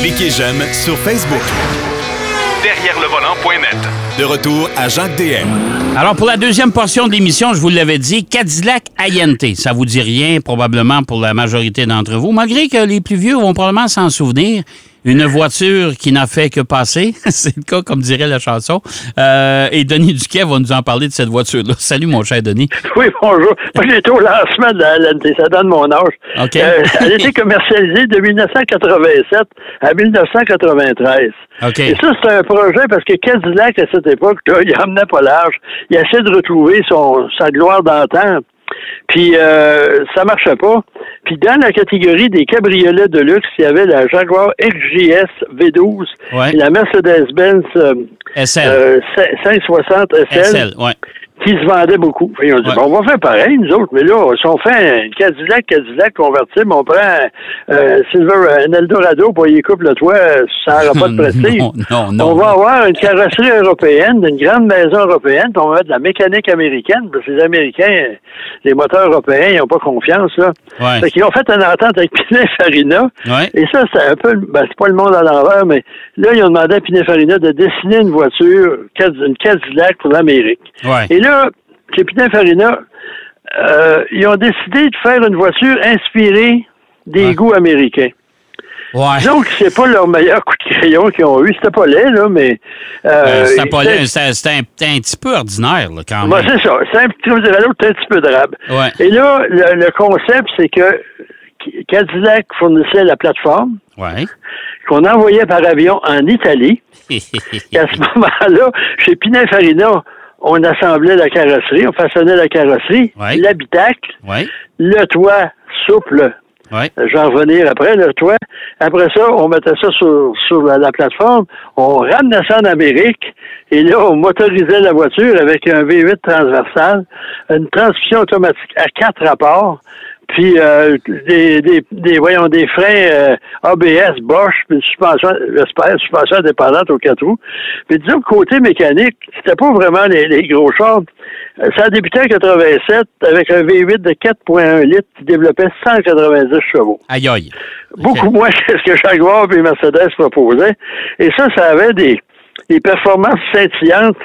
Cliquez j'aime sur Facebook. Derrière le volant.net. De retour à Jacques DM. Alors, pour la deuxième portion de l'émission, je vous l'avais dit, Cadillac INT. Ça vous dit rien, probablement, pour la majorité d'entre vous, malgré que les plus vieux vont probablement s'en souvenir. Une voiture qui n'a fait que passer. C'est le cas, comme dirait la chanson. Euh, et Denis Duquet va nous en parler de cette voiture-là. Salut, mon cher Denis. Oui, bonjour. Moi, j'étais au lancement de la LNT. Ça donne mon âge. OK. Euh, elle a été commercialisée de 1987 à 1993. OK. Et ça, c'est un projet parce que Cadillac, à cette époque, là, il emmenait pas large. Il essayait de retrouver son, sa gloire d'antan. Puis euh, ça marchait pas. Puis dans la catégorie des cabriolets de luxe, il y avait la Jaguar XJS V12 Ouais. et la Mercedes-Benz euh, SL. euh, 560 SL, SL, ouais. Qui se vendait beaucoup. Puis on dit, Ouais. bon, on va faire pareil, nous autres. Mais là, si on fait un Cadillac, Cadillac convertible, on prend euh, Silver, un Eldorado, on y coupe le toit, ça n'aura pas de prestige. non, non, non. On va avoir une carrosserie européenne, d'une grande maison européenne, puis on va mettre de la mécanique américaine, parce que les Américains, les moteurs européens, ils n'ont pas confiance, là. Ouais. Fait qu'ils ont fait une entente avec Pininfarina. Ouais. Et ça, c'est un peu, ben, c'est pas le monde à l'envers, mais là, ils ont demandé à Pininfarina de dessiner une voiture, une Cadillac pour l'Amérique. Et là, chez Pininfarina, euh, ils ont décidé de faire une voiture inspirée des Ouais. goûts américains. Ouais. Disons que c'est pas leur meilleur coup de crayon qu'ils ont eu. C'était pas laid, là, mais. Euh, Euh, c'était pas c'était- laid, c'était c'était un, petit peu ordinaire, là, quand même. c'est ça. C'est un petit, comme dirait l'autre, un petit peu drabe. Ouais. Et là, le, le concept, c'est que Cadillac fournissait la plateforme Ouais. qu'on envoyait par avion en Italie. Et à ce moment-là, chez Pininfarina, on assemblait la carrosserie, on façonnait la carrosserie, Ouais. l'habitacle, ouais. le toit souple. Ouais. Je vais en revenir après, le toit. Après ça, on mettait ça sur, sur la, la plateforme, on ramenait ça en Amérique, et là, on motorisait la voiture avec un V8 transversal, une transmission automatique à quatre rapports, puis euh, des, des, des, voyons, des freins euh, ABS, Bosch, puis une suspension, j'espère, suspension indépendante aux quatre roues. Puis disons que côté mécanique, c'était pas vraiment les, les gros chars. Euh, Ça a débuté en 87 avec un V8 de 4.1 litres qui développait 190 chevaux. Aïe, aïe. Beaucoup moins que ce que Jaguar et Mercedes proposaient. Et ça, ça avait des, des performances scintillantes.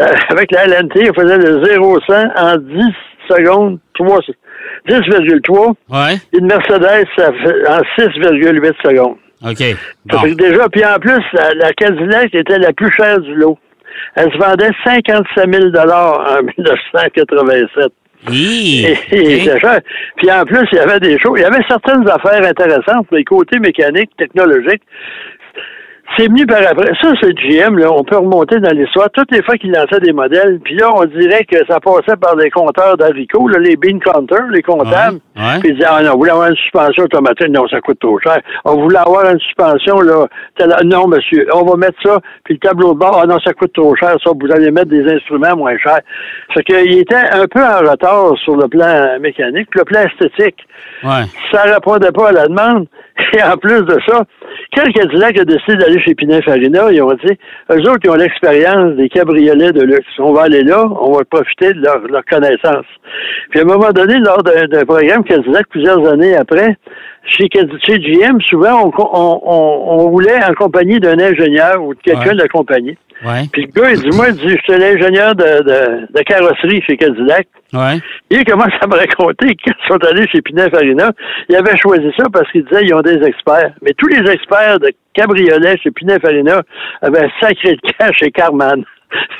Euh, avec la LNT, on faisait le 0-100 en 10 secondes, 3 10,3. Ouais. Une Mercedes, ça fait en 6,8 secondes. OK. Ça fait déjà, puis en plus, la, la Cadillac était la plus chère du lot. Elle se vendait 57 000 en 1987. Hi, Et- et cher. Puis en plus, il y avait des choses. Il y avait certaines affaires intéressantes, mais côté mécanique, technologique, c'est venu par après. Ça, c'est GM, là. On peut remonter dans l'histoire. Toutes les fois qu'ils lançaient des modèles, puis là, on dirait que ça passait par les compteurs d'haricots, là, les bean counters, les comptables. Ouais, ouais. Puis ils disaient, ah non, on voulait avoir une suspension automatique. Non, ça coûte trop cher. On voulait avoir une suspension, là. Telle- Non, monsieur, on va mettre ça. Puis le tableau de bord, ah non, ça coûte trop cher. Ça, vous allez mettre des instruments moins chers. Fait qu'il était un peu en retard sur le plan mécanique. Puis le plan esthétique, Ouais. ça répondait pas à la demande. Et en plus de ça, quand Cadillac a décidé d'aller chez Pininfarina, ils ont dit, eux autres, ils ont l'expérience des cabriolets de luxe. On va aller là, on va profiter de leur, leur connaissance. Puis à un moment donné, lors d'un programme Cadillac, plusieurs années après, chez, chez GM, souvent, on, on, on, on roulait en compagnie d'un ingénieur ou de quelqu'un Ouais. de la compagnie. Ouais. Puis le gars, il dit, moi, il dit, je suis l'ingénieur de, de, de carrosserie chez Cadillac. Ouais. Et il commence à me raconter qu'ils sont allés chez Pininfarina. Ils avaient choisi ça parce qu'ils disaient qu'ils ont des experts. Mais tous les experts de cabriolet chez Pininfarina avaient un sacré de cash chez Carman.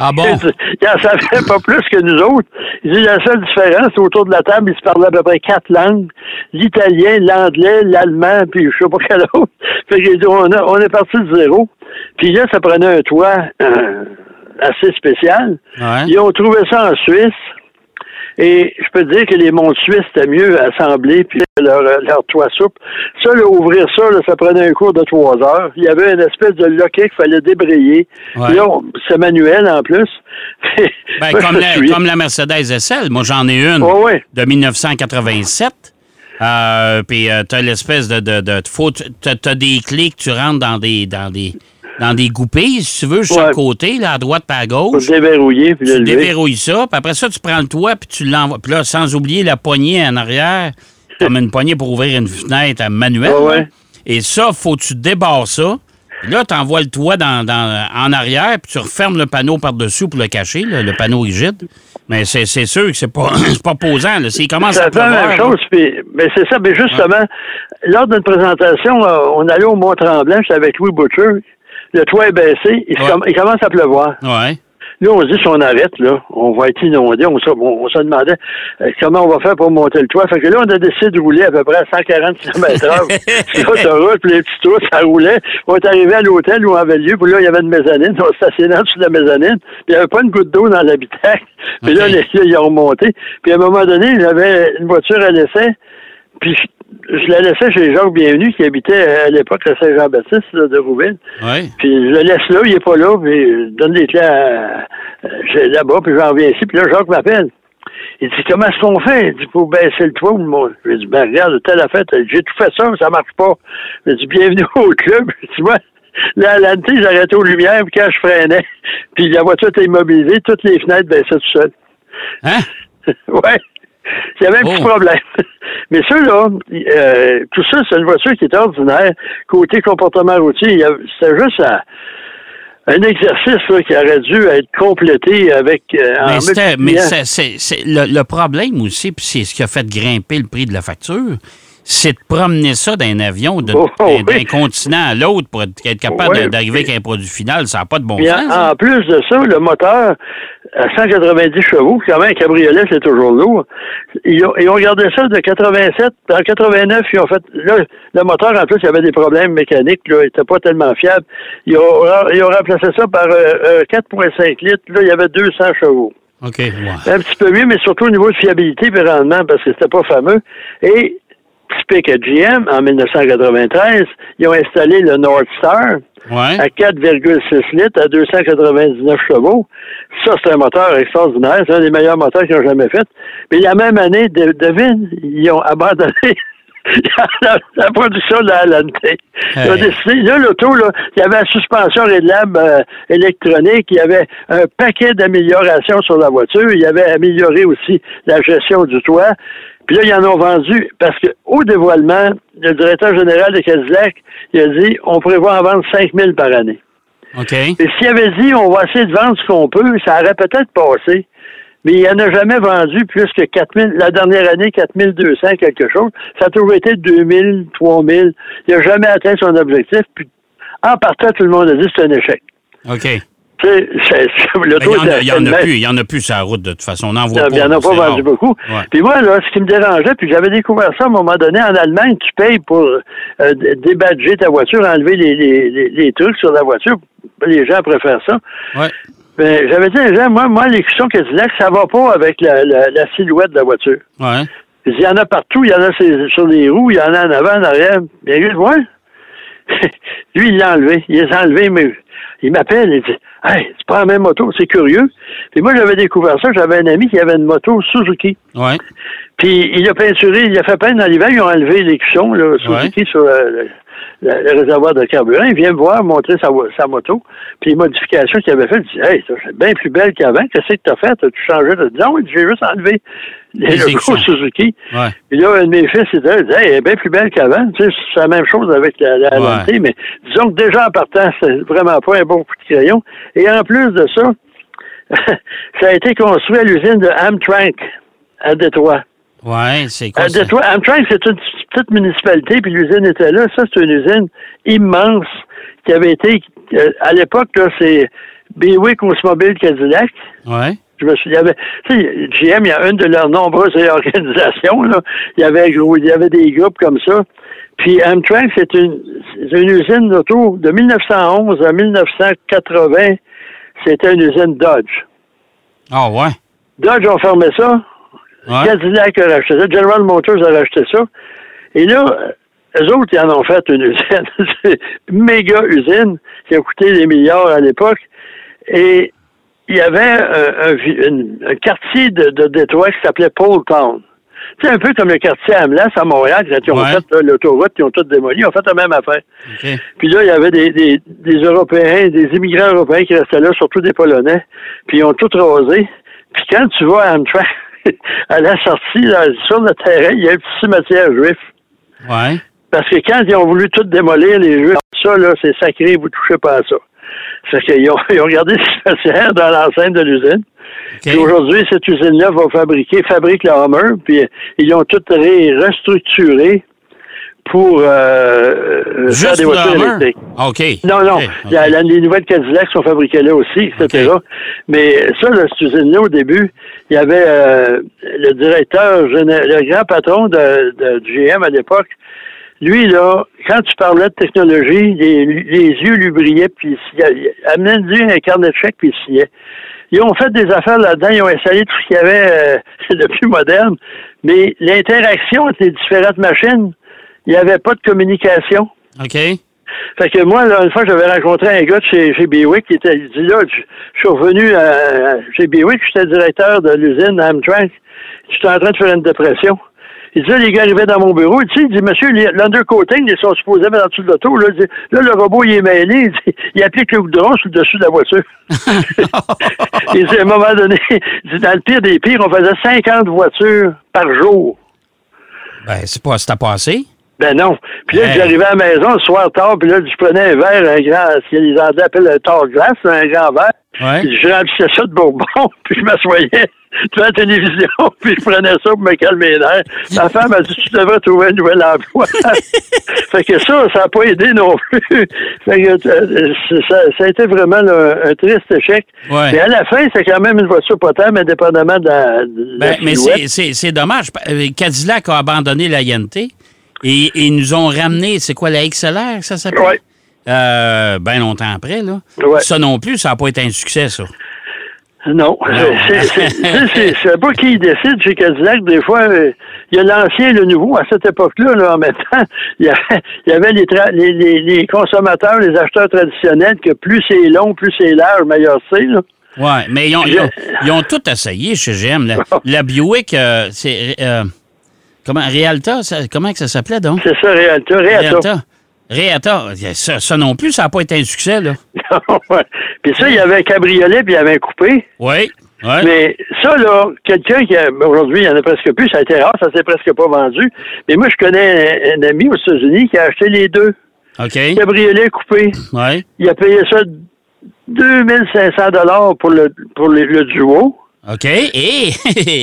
Ah bon? Ils en savaient pas plus que nous autres. Ils disent la seule différence, autour de la table, ils se parlaient à peu près quatre langues. L'italien, l'anglais, l'allemand, puis je sais pas quel autre. Fait qu'ils disent, on, a- on est parti de zéro. Puis là, ça prenait un toit euh, assez spécial. Ouais. Ils ont trouvé ça en Suisse. Et je peux te dire que les montres suisses, c'était mieux assemblés, puis leur, leur toit souple. Ça, là, ouvrir ça, là, ça prenait un cours de trois heures. Il y avait une espèce de loquet qu'il fallait débrayer. Ouais. Là, c'est manuel en plus. Ben, comme, la, souviens. comme la Mercedes SL. Moi, j'en ai une ouais. de 1987. Euh, puis euh, t'as l'espèce de, de, de faut, t'as, t'as des clés que tu rentres dans des dans des dans des goupilles, si tu veux, sur Ouais. le côté, là, à droite pas à Pour gauche. le déverrouiller, puis le Tu déverrouilles ça, puis après ça, tu prends le toit, puis tu l'envoies. Puis là, sans oublier la poignée en arrière, comme une poignée pour ouvrir une fenêtre à manuel. Ouais, là. ouais. Et ça, faut que tu débarres ça. Puis Là, tu envoies le toit dans, dans- en arrière, puis tu refermes le panneau par-dessus pour le cacher, là, le panneau rigide. Mais c'est sûr que c'est pas, pas posant. Là. S'il commence Ça à fait la même chose. Puis, mais c'est ça. Mais justement, lors d'une présentation, euh, on allait au Mont-Tremblant, j'étais avec Louis Butcher. Le toit est baissé. Il, Ouais. il commence à pleuvoir. Ouais. Là, on se dit, si on arrête, là, on va être inondé. On, se- on- on se demandait euh, comment on va faire pour monter le toit. Fait que là, on a décidé de rouler à peu près à 140 km heure sur l'autoroute, puis les petits tours, ça roulait. On est arrivé à l'hôtel où on avait lieu, puis là, il y avait une mezzanine. On stationnait en dessous de la mezzanine. Puis il n'y avait pas une goutte d'eau dans l'habitacle. Puis là, les là, ils ont remonté. Puis à un moment donné, j'avais une voiture à l'essai. Puis je, je la laissais chez Jacques Bienvenu, qui habitait à l'époque à Saint-Jean-Baptiste, de Roubaix. Ouais. Puis je le laisse là, il est pas là, puis je donne les clés à- euh, j'ai- là-bas, puis j'en reviens ici, puis là, Jacques m'appelle. Il dit, comment est-ce qu'on fait? Il dit, pour baisser le toit ou le mont? Je lui dis, ben regarde, telle affaire, j'ai tout fait ça, mais ça marche pas. Il dit, bienvenue au club. Moi, là, à l'année, j'arrêtais aux lumières, puis quand je freinais, puis la voiture était immobilisée, toutes les fenêtres baissaient tout seul. Hein? ouais. Il y avait un petit Oh. problème. Mais ceux-là, euh, tout ça, c'est une voiture qui est ordinaire. Côté comportement routier, c'était juste un, un exercice là, qui aurait dû être complété avec... euh, Mais, le, le problème aussi, puis c'est ce qui a fait grimper le prix de la facture, c'est de promener ça d'un avion Oh, oh, d'un oui. continent à l'autre pour être, capable d'arriver avec un produit final. Ça n'a pas de bon sens. en, hein? en plus de ça, le moteur à 190 chevaux, quand même, un cabriolet, c'est toujours lourd. Ils ont, ils ont gardé ça de 87. En 89, ils ont fait. Là, le moteur, en plus, il y avait des problèmes mécaniques. Là, il n'était pas tellement fiable. Ils ont, ils ont remplacé ça par euh, euh, 4,5 litres. Là, il y avait 200 chevaux. OK. Un petit peu mieux, mais surtout au niveau de fiabilité et rendement, parce que c'était pas fameux. Et typique à GM, en 1993, ils ont installé le North Star Ouais. à 4,6 litres à 299 chevaux. Ça, c'est un moteur extraordinaire. C'est un des meilleurs moteurs qu'ils ont jamais fait. Mais la même année, de- devine, ils ont abandonné la, la production de la LNT. Ils ont Hey. décidé, là, l'auto, là, il y avait la suspension réglable euh, électronique, il y avait un paquet d'améliorations sur la voiture, il y avait amélioré aussi la gestion du toit. Puis là, ils en ont vendu parce que au dévoilement, le directeur général de Cadillac, il a dit on prévoit en vendre 5 000 par année. OK. Et s'il avait dit on va essayer de vendre ce qu'on peut, ça aurait peut-être passé. Mais il n'en a jamais vendu plus que 4 000. La dernière année, 4 200 quelque chose. Ça a toujours été 2 000, 3 000. Il n'a jamais atteint son objectif. Puis, en partant, tout le monde a dit c'est un échec. OK. Tu sais, Il n'y en, a- en plus. Il y en a plus sur la route, de toute façon. On n'en voit il n'y en a pas vendu beaucoup. Ouais. Puis moi, là, ce qui me dérangeait, puis j'avais découvert ça à un moment donné en Allemagne, tu payes pour euh, débadger ta voiture, enlever les, les, les, les trucs sur la voiture. Les gens préfèrent ça. Ouais. Ben, j'avais dit à les gens, moi, moi, les cushions Cadillac, ça va pas avec la, la, la silhouette de la voiture. Ouais. Il y en a partout, il y en a sur les roues, il y en a en avant, en arrière. Bien, lui, ouais. lui, il l'a enlevé. Il les a enlevés, mais il m'appelle, il dit Hey, c'est pas la même moto, c'est curieux. Puis moi, j'avais découvert ça, j'avais un ami qui avait une moto Suzuki. Ouais. Puis il a peinturé, il a fait peindre dans l'hiver, ils ont enlevé les cushions, là, Suzuki sur euh, le, le- le réservoir de carburant. Il vient me voir, montrer sa, moto, puis les modifications qu'il avait faites. Il dit Hey, c'est bien plus belle qu'avant. Qu'est-ce que t'as fait? As-tu changé de. Non, il dit, j'ai juste enlevé les écusons. Suzuki. Ouais. Puis là, un de mes fils, il dit, il dit, Hey, elle est bien plus belle qu'avant. Tu sais, c'est la même chose avec la, la Ouais. Mais disons que déjà en partant, c'est vraiment pas un bon coup de crayon. Et en plus de ça, ça a été construit à l'usine de Amtrak à Détroit. Ouais. C'est quoi À ça? Amtrak, c'est une petite municipalité, puis l'usine était là. Ça, c'est une usine immense qui avait été, euh, à l'époque, là, c'est Bewick Oldsmobile Cadillac. Ouais. Je me souviens, il y avait, tu sais, GM, il y a une de leurs nombreuses organisations, là. Il y avait, il y avait des groupes comme ça. Puis Amtrak, c'est une, c'est une usine d'auto de 1911 à 1980. C'était une usine Dodge. Ah, ouais? Dodge ont fermé ça. Ouais. Cadillac a racheté ça. General Motors a racheté ça. Et là, eux autres, ils en ont fait une usine. C'est une méga usine qui a coûté des milliards à l'époque. Et il y avait un, un vi- une- un quartier de, de Détroit qui s'appelait Paul Town. C'est un peu comme le quartier Amlas à Montréal, quand ils ont Ouais. fait là, l'autoroute, ils ont tout démoli, ils ont fait la même affaire. Puis là, il y avait des, des, des Européens, des immigrants européens qui restaient là, surtout des Polonais. Puis ils ont tout rasé. Puis quand tu vas à Amtrak, à la sortie, là, sur le terrain, il y a un petit cimetière juif. Ouais. Parce que quand ils ont voulu tout démolir, les jeux, ça, là, c'est sacré, vous touchez pas à ça. C'est qu'ils ont, ils ont gardé ce stationnaire dans l'enceinte de l'usine. Puis aujourd'hui, cette usine-là va fabriquer, fabrique le Hummer, puis ils ont tout ré- restructuré pour euh, faire des le voitures électriques. OK. Non, non. OK, Il y a- la- les nouvelles Cadillac sont fabriquées là aussi, etc. Mais ça, là, cette usine-là, au début, il y avait euh, le directeur, le grand patron de, de- du GM à l'époque. Lui, là, quand tu parlais de technologie, les, les yeux lui brillaient, puis il, il amenait un carnet de chèques, puis il signait. Ils ont fait des affaires là-dedans, ils ont installé tout ce qu'il y avait euh, de plus moderne, mais l'interaction entre les différentes machines, il n'y avait pas de communication. OK. Fait que moi, là, une fois, j'avais rencontré un gars de chez, chez Biwick qui était, il dit là, je, je suis revenu à, chez Biwick, j'étais directeur de l'usine Amtrak. J'étais en train de faire une dépression. Il dit les gars arrivaient dans mon bureau. Il dit, il dit monsieur, l'undercoating, ils sont supposés mettre en dessous de l'auto. Là, dit, là, le robot, il est mêlé. Il, dit, il applique le goudron sur le dessus de la voiture. il dit, à un moment donné, il dit, dans le pire des pires, on faisait 50 voitures par jour. Ben, c'est pas, c'est à passer. Ben non. Puis là, j'arrivais à la maison le soir tard, puis là, je prenais un verre, un grand, ce que les Anglais appellent un tard glace, un grand verre. Ouais. Puis je remplissais ça de bourbon, puis je m'assoyais devant la télévision, puis je prenais ça pour me calmer les nerfs. Ma femme a dit, tu devrais trouver un nouvel emploi. fait que ça, ça n'a pas aidé non plus. fait que euh, ça, ça a été vraiment là, un triste échec. Ouais. Mais à la fin, c'est quand même une voiture potable, indépendamment de la, de la Ben, mais c'est- dommage. Euh, Cadillac a abandonné la INT et et ils nous ont ramené, c'est quoi, la XLR, ça s'appelle? Ouais. Euh, ben longtemps après, là. Ouais. Ça non plus, ça n'a pas été un succès, ça. Non, c'est- c'est- pas qui décide chez Cadillac. Des fois, euh, il y a l'ancien et le nouveau. À cette époque-là, là, en même temps, il y avait, il y avait les, tra- les, les- les consommateurs, les acheteurs traditionnels, que plus c'est long, plus c'est large, meilleur c'est. Ouais, mais ils ont, ils ont, ils ont tout essayé chez GM. La, la Buick, euh, c'est. euh, comment, Realta, ça- comment que ça s'appelait donc? C'est ça, Réalta. Réalta. Réalta. Réalta. Ça, ça non plus, ça n'a pas été un succès, là. Ouais. Puis ça, il y avait un cabriolet, puis il y avait un coupé. Oui. Ouais. Mais ça, là, quelqu'un qui a. Aujourd'hui, il n'y en a presque plus. Ça a été rare, ça s'est presque pas vendu. Mais moi, je connais un, un ami aux États-Unis qui a acheté les deux. OK. Cabriolet coupé. Ouais. Il a payé ça 2500 dollars pour le pour le, le duo. OK. Et?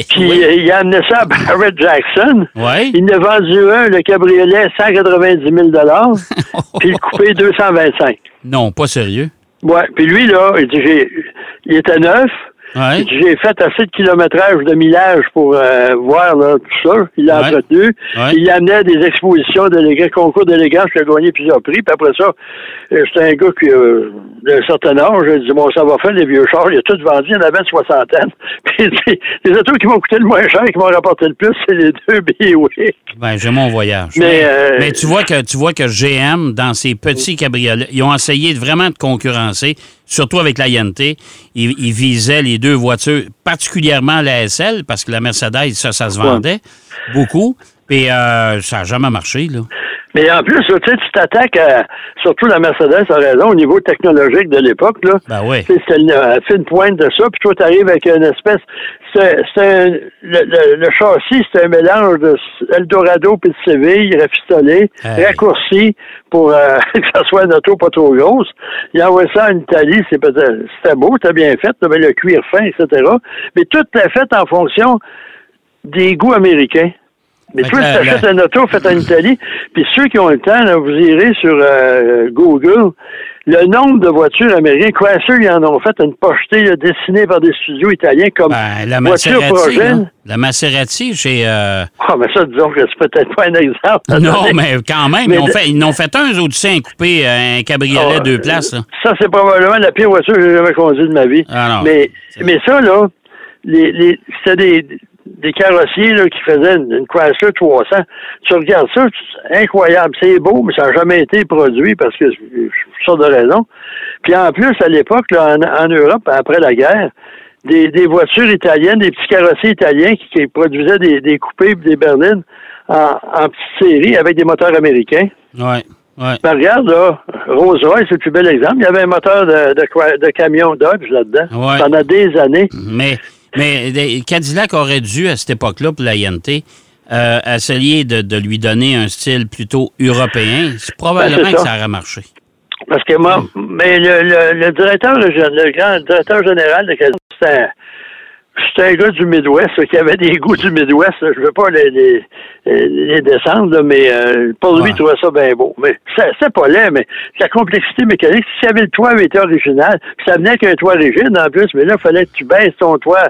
Puis euh, il a amené ça à Barrett Jackson. Oui. Il en a vendu un, le cabriolet, 190 000 dollars, puis le coupé 225. Non, pas sérieux. Ouais. Puis lui là, il dit j'ai, il était neuf. Ouais. J'ai fait assez de kilométrage de millage pour euh, voir là, tout ça. Il l'a Ouais. entretenu. Ouais. Il amenait des expositions d'élégance, concours d'élégance. A gagné plusieurs prix. Puis après ça, euh, c'était un gars qui, euh, d'un certain âge. J'ai dit, bon, ça va faire les vieux chars. Il a tout vendu. Il y en avait une soixantaine. Puis les autos qui m'ont coûté le moins cher, qui m'ont rapporté le plus, c'est les deux Buick. Ben, j'ai mon voyage. Mais, euh, mais tu vois que tu vois que GM, dans ses petits cabriolets, ils ont essayé vraiment de concurrencer, surtout avec la INT. Ils, ils visaient les deux voitures, particulièrement la SL, parce que la Mercedes, ça, ça se vendait beaucoup. Puis euh, ça n'a jamais marché, là. Mais en plus, tu sais, tu t'attaques à, surtout la Mercedes a raison, au niveau technologique de l'époque, là. Ben oui. C'était une euh, fine pointe de ça, puis toi, tu arrives avec une espèce. C'est le, le, le châssis, c'est un mélange de Eldorado puis de Séville, rafistolé, Hey. raccourci pour euh, que ça soit une auto pas trop grosse. Il a envoyé ça en Italie, c'est peut-être c'était beau, c'était bien fait, mais le cuir fin, etc. Mais tout est fait en fonction des goûts américains. Mais toi, tu t'achètes la- une auto faite en Italie, puis ceux qui ont le temps, là, vous irez sur euh, Google, le nombre de voitures américaines, Chrysler, ils en ont fait une pochetée là, dessinée par des studios italiens comme Ben, la voiture. La Maserati chez... euh, Ah, mais ça, disons que c'est peut-être pas un exemple. à Non, donner. mais quand même, Mais ils, ont de- fait, ils ont fait un, eux autres, un coupé, euh, un cabriolet Ah, deux places. là. Ça, c'est probablement la pire voiture que j'ai jamais conduite de ma vie. Ah non. mais, mais ça, là, les, les, c'était des, des carrossiers là, qui faisaient une, une Chrysler 300. Tu regardes ça, c'est incroyable. C'est beau, mais ça n'a jamais été produit parce que pour sortes de raisons. Puis en plus, à l'époque, là, en, en Europe, après la guerre, des, des voitures italiennes, des petits carrossiers italiens qui, qui produisaient des, des coupés et des berlines en, en petite série avec des moteurs américains. Ouais, ouais. Ben, regarde, là, Rolls-Royce, c'est le plus bel exemple. Il y avait un moteur de, de, cra- de camion Dodge là-dedans Ouais. pendant des années. Mais, mais Cadillac aurait dû, à cette époque-là, pour la INT, euh, essayer de, de lui donner un style plutôt européen, c'est probablement Ben, c'est que ça. ça aurait marché. Parce que moi, mais le, le, le directeur, le, le grand directeur général de Casino, c'était un, gars du Midwest là, qui avait des goûts du Midwest. là. Je veux pas les, les, les descendre, là, mais euh, pour lui, Ouais. il trouvait ça bien beau. Mais c'est pas laid, mais la complexité mécanique, si avait le toit avait été original, puis ça venait qu'un toit rigide en plus, mais là, il fallait que tu baisses ton toit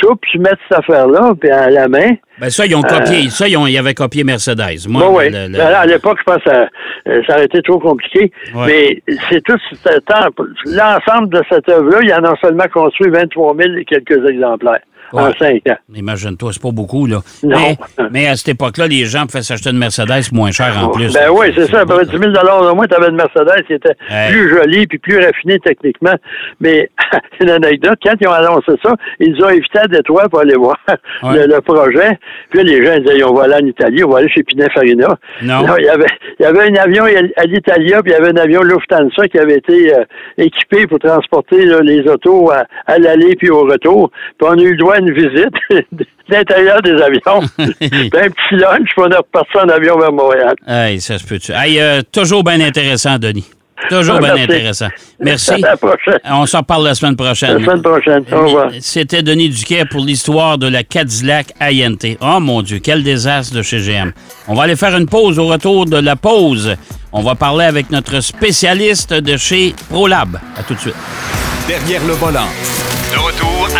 souple, tu mettes cette affaire-là, puis à la main. Ben ça, ils ont copié. Ça, ils, ont, ils avaient copié Mercedes. Moi, Bon, oui. le- le- à l'époque, je pense que ça, euh, ça aurait été trop compliqué. Ouais. Mais c'est tout ce temps. L'ensemble de cette œuvre-là, il y en a seulement construit 23 000 et quelques exemplaires en Ouais. cinq ans. Imagine-toi, c'est pas beaucoup, là. Non. Mais, mais à cette époque-là, les gens pouvaient s'acheter une Mercedes moins cher en plus. Ben oui, c'est ça. À peu près 10 000 de moins, tu avais une Mercedes qui était plus jolie puis plus raffinée techniquement. Mais une anecdote, quand ils ont annoncé ça, ils nous ont invité à Détroit pour aller voir Ouais. le, le projet. Puis les gens disaient, on va aller en Italie, on va aller chez Pininfarina. Non. il y avait, il y avait un avion à l'Italia, puis il y avait un avion Lufthansa qui avait été euh, équipé pour transporter là, les autos à, à l'aller puis au retour. Puis on a eu le droit une visite de l'intérieur des avions. puis un petit lunch, puis on est reparti en avion vers Montréal. Hey, ça se peut-tu. Hey, euh, toujours bien intéressant, Denis. Toujours bien Merci. intéressant. Merci. À la prochaine. On s'en parle la semaine prochaine. La semaine prochaine. Au revoir. C'était Denis Duquet pour l'histoire de la Cadillac INT. Oh mon Dieu, quel désastre de chez GM. On va aller faire une pause. Au retour de la pause, on va parler avec notre spécialiste de chez ProLab. À tout de suite. Derrière le volant. De retour